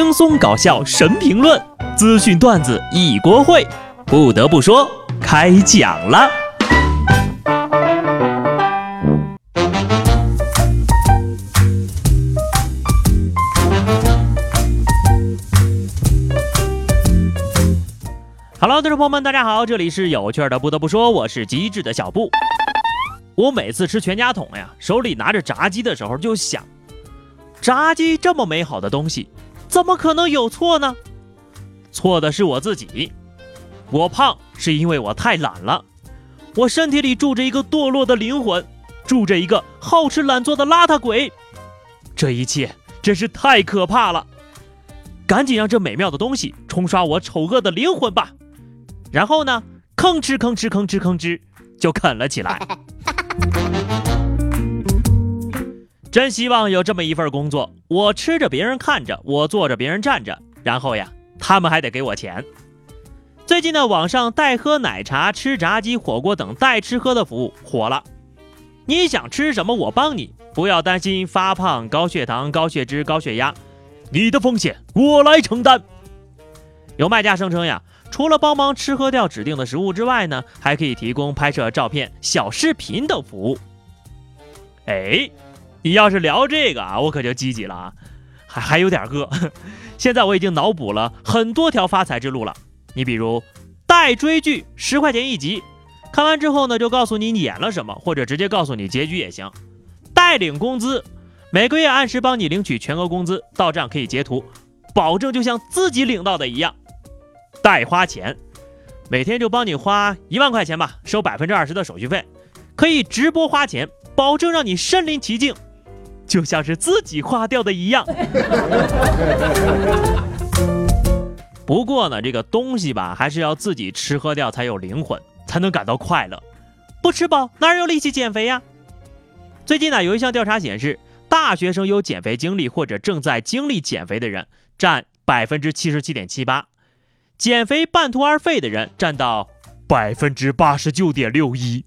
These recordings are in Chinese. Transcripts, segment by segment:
轻松搞笑神评论，资讯段子一锅烩。不得不说，开讲了。Hello，听众朋友们，大家好，这里是有趣的。不得不说，我是机智的小布。我每次吃全家桶呀，手里拿着炸鸡的时候，就想，炸鸡这么美好的东西。怎么可能有错呢？错的是我自己。我胖是因为我太懒了。我身体里住着一个堕落的灵魂，住着一个好吃懒做的邋遢鬼。这一切真是太可怕了！赶紧让这美妙的东西冲刷我丑恶的灵魂吧。然后呢，吭哧吭哧吭哧吭哧就啃了起来。真希望有这么一份工作，我吃着别人看着，我坐着别人站着，然后呀，他们还得给我钱。最近呢，网上代喝奶茶、吃炸鸡、火锅等代吃喝的服务火了。你想吃什么，我帮你，不要担心发胖、高血糖、高血脂、高血压，你的风险我来承担。有卖家声称呀，除了帮忙吃喝掉指定的食物之外呢，还可以提供拍摄照片、小视频等服务。哎。你要是聊这个啊，我可就积极了啊，还还有点饿。现在我已经脑补了很多条发财之路了。你比如代追剧，十块钱一集，看完之后呢，就告诉你演了什么，或者直接告诉你结局也行。代领工资，每个月按时帮你领取全额工资，到账可以截图，保证就像自己领到的一样。代花钱，每天就帮你花一万块钱吧，收百分之二十的手续费，可以直播花钱，保证让你身临其境。就像是自己花掉的一样。不过呢，这个东西吧，还是要自己吃喝掉才有灵魂，才能感到快乐。不吃饱哪有力气减肥呀？最近呢，有一项调查显示，大学生有减肥经历或者正在经历减肥的人占百分之七十七点七八，减肥半途而废的人占到百分之八十九点六一。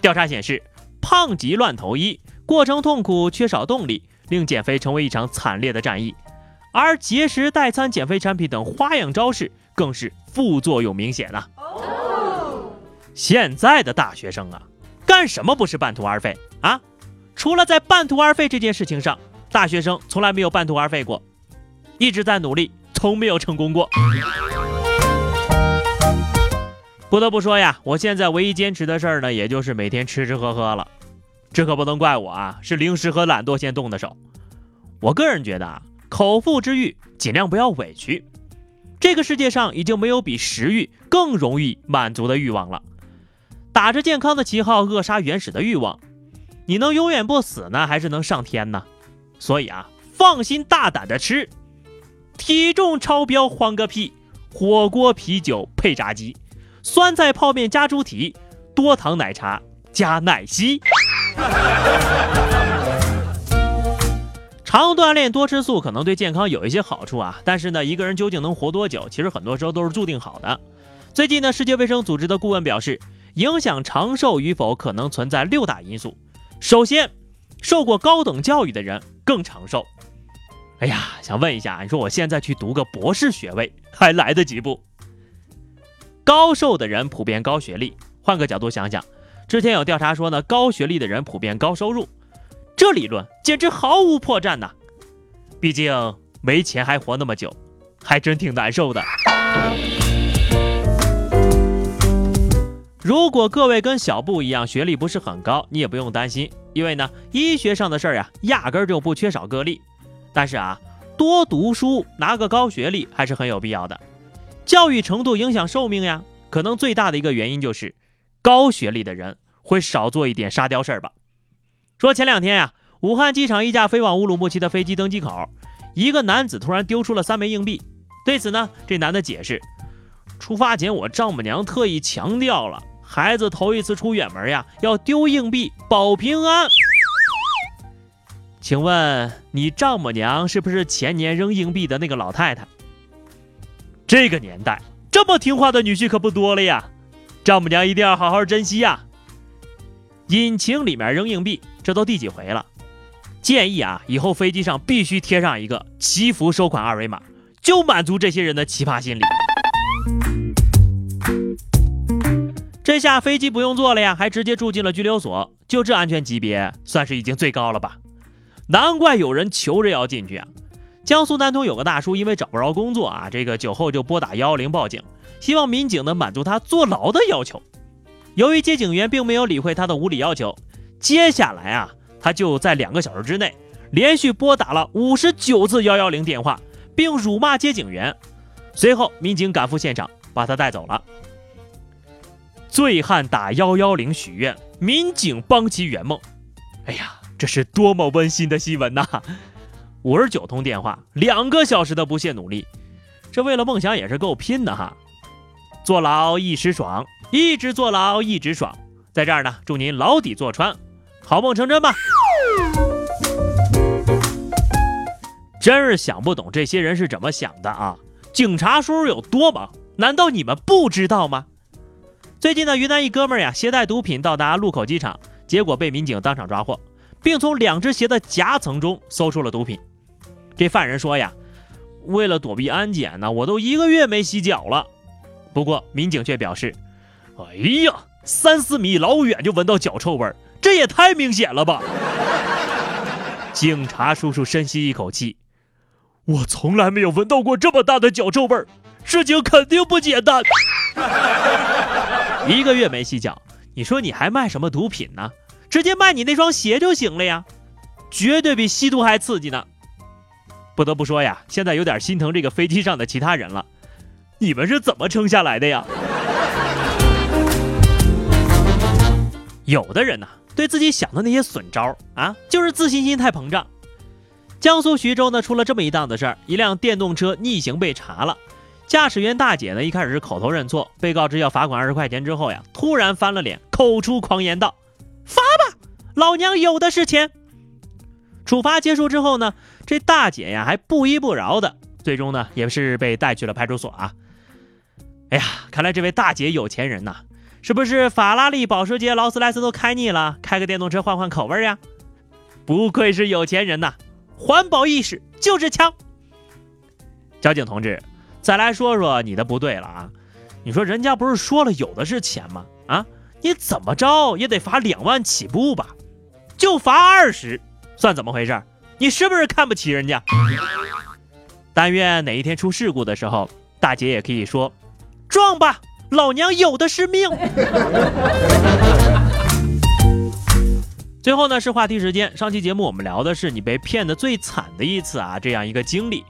调查显示，胖极乱投医。过程痛苦，缺少动力，令减肥成为一场惨烈的战役；而节食、代餐、减肥产品等花样招式，更是副作用明显呐。现在的大学生啊，干什么不是半途而废啊？除了在半途而废这件事情上，大学生从来没有半途而废过，一直在努力，从没有成功过。不得不说呀，我现在唯一坚持的事儿呢，也就是每天吃吃喝喝了。这可不能怪我啊，是零食和懒惰先动的手。我个人觉得啊，口腹之欲尽量不要委屈。这个世界上已经没有比食欲更容易满足的欲望了。打着健康的旗号扼杀原始的欲望，你能永远不死呢，还是能上天呢？所以啊，放心大胆的吃，体重超标慌个屁！火锅啤酒配炸鸡，酸菜泡面加猪蹄，多糖奶茶加奶昔。常锻炼多吃素可能对健康有一些好处啊，但是呢，一个人究竟能活多久，其实很多时候都是注定好的。最近呢，世界卫生组织的顾问表示，影响长寿与否可能存在六大因素。首先，受过高等教育的人更长寿。哎呀，想问一下，你说我现在去读个博士学位还来得及不？高寿的人普遍高学历，换个角度想想。之前有调查说呢，高学历的人普遍高收入，这理论简直毫无破绽呐。毕竟没钱还活那么久，还真挺难受的。如果各位跟小布一样学历不是很高，你也不用担心，因为呢，医学上的事儿呀，压根就不缺少个例。但是啊，多读书拿个高学历还是很有必要的。教育程度影响寿命呀，可能最大的一个原因就是高学历的人。会少做一点沙雕事儿吧？说前两天呀，武汉机场一架飞往乌鲁木齐的飞机登机口，一个男子突然丢出了三枚硬币。对此呢，这男的解释：出发前我丈母娘特意强调了，孩子头一次出远门呀，要丢硬币保平安。请问你丈母娘是不是前年扔硬币的那个老太太？这个年代这么听话的女婿可不多了呀，丈母娘一定要好好珍惜呀。引擎里面扔硬币，这都第几回了？建议啊，以后飞机上必须贴上一个祈福收款二维码，就满足这些人的奇葩心理。这下飞机不用坐了呀，还直接住进了拘留所，就这安全级别，算是已经最高了吧？难怪有人求着要进去啊！江苏南通有个大叔，因为找不着工作啊，这个酒后就拨打幺幺零报警，希望民警能满足他坐牢的要求。由于接警员并没有理会他的无理要求，接下来啊，他就在两个小时之内连续拨打了五十九次幺幺零电话，并辱骂接警员。随后，民警赶赴现场，把他带走了。醉汉打幺幺零许愿，民警帮其圆梦。哎呀，这是多么温馨的新闻呐！五十九通电话，两个小时的不懈努力，这为了梦想也是够拼的哈！坐牢一时爽，一直坐牢一直爽。在这儿呢，祝您牢底坐穿，好梦成真吧！真是想不懂这些人是怎么想的啊！警察叔叔有多忙，难道你们不知道吗？最近呢，云南一哥们儿呀，携带毒品到达禄口机场，结果被民警当场抓获，并从两只鞋的夹层中搜出了毒品。这犯人说呀，为了躲避安检呢，我都一个月没洗脚了。不过民警却表示，哎呀，三四米老远就闻到脚臭味儿，这也太明显了吧！警察叔叔深吸一口气，我从来没有闻到过这么大的脚臭味儿，事情肯定不简单。一个月没洗脚，你说你还卖什么毒品呢？直接卖你那双鞋就行了呀，绝对比吸毒还刺激呢。不得不说呀，现在有点心疼这个飞机上的其他人了，你们是怎么撑下来的呀？有的人呢，对自己想的那些损招啊，就是自信心太膨胀。江苏徐州呢，出了这么一档子事儿，一辆电动车逆行被查了。驾驶员大姐呢，一开始是口头认错，被告知要罚款二十块钱之后呀，突然翻了脸，口出狂言道：“罚吧，老娘有的是钱。”处罚结束之后呢，这大姐呀还不依不饶的，最终呢也是被带去了派出所啊。哎呀，看来这位大姐有钱人呐，是不是法拉利、保时捷、劳斯莱斯都开腻了，开个电动车换换口味呀？不愧是有钱人呐，环保意识就是强。交警同志。再来说说你的不对了啊！你说人家不是说了有的是钱吗？啊，你怎么着也得罚两万起步吧？就罚二十，算怎么回事？你是不是看不起人家？但愿哪一天出事故的时候，大姐也可以说：“撞吧，老娘有的是命。”最后呢是话题时间，上期节目我们聊的是你被骗的最惨的一次啊，这样一个经历。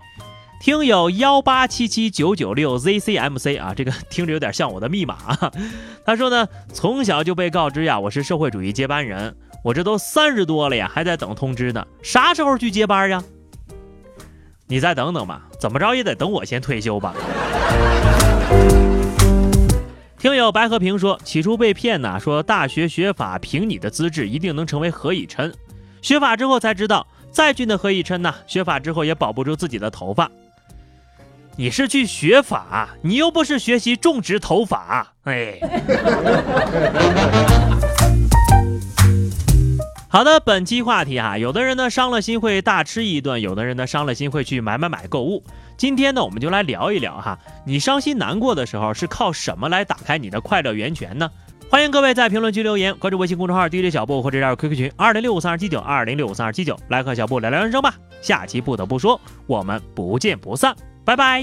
听友幺八七七九九六 zcmc 啊，这个听着有点像我的密码啊。他说呢，从小就被告知呀，我是社会主义接班人，我这都三十多了呀，还在等通知呢，啥时候去接班呀？你再等等吧，怎么着也得等我先退休吧。听友白和平说，起初被骗呐，说大学学法凭你的资质一定能成为何以琛，学法之后才知道，再俊的何以琛呐，学法之后也保不住自己的头发。你是去学法，你又不是学习种植头发，哎。好的，本期话题哈，有的人呢伤了心会大吃一顿，有的人呢伤了心会去买买买购物。今天呢，我们就来聊一聊哈，你伤心难过的时候是靠什么来打开你的快乐源泉呢？欢迎各位在评论区留言，关注微信公众号 DJ 小布或者加入 QQ 群二零六五三二七九二零六五三二七九，来和小布聊聊人生吧。下期不得不说，我们不见不散。拜拜。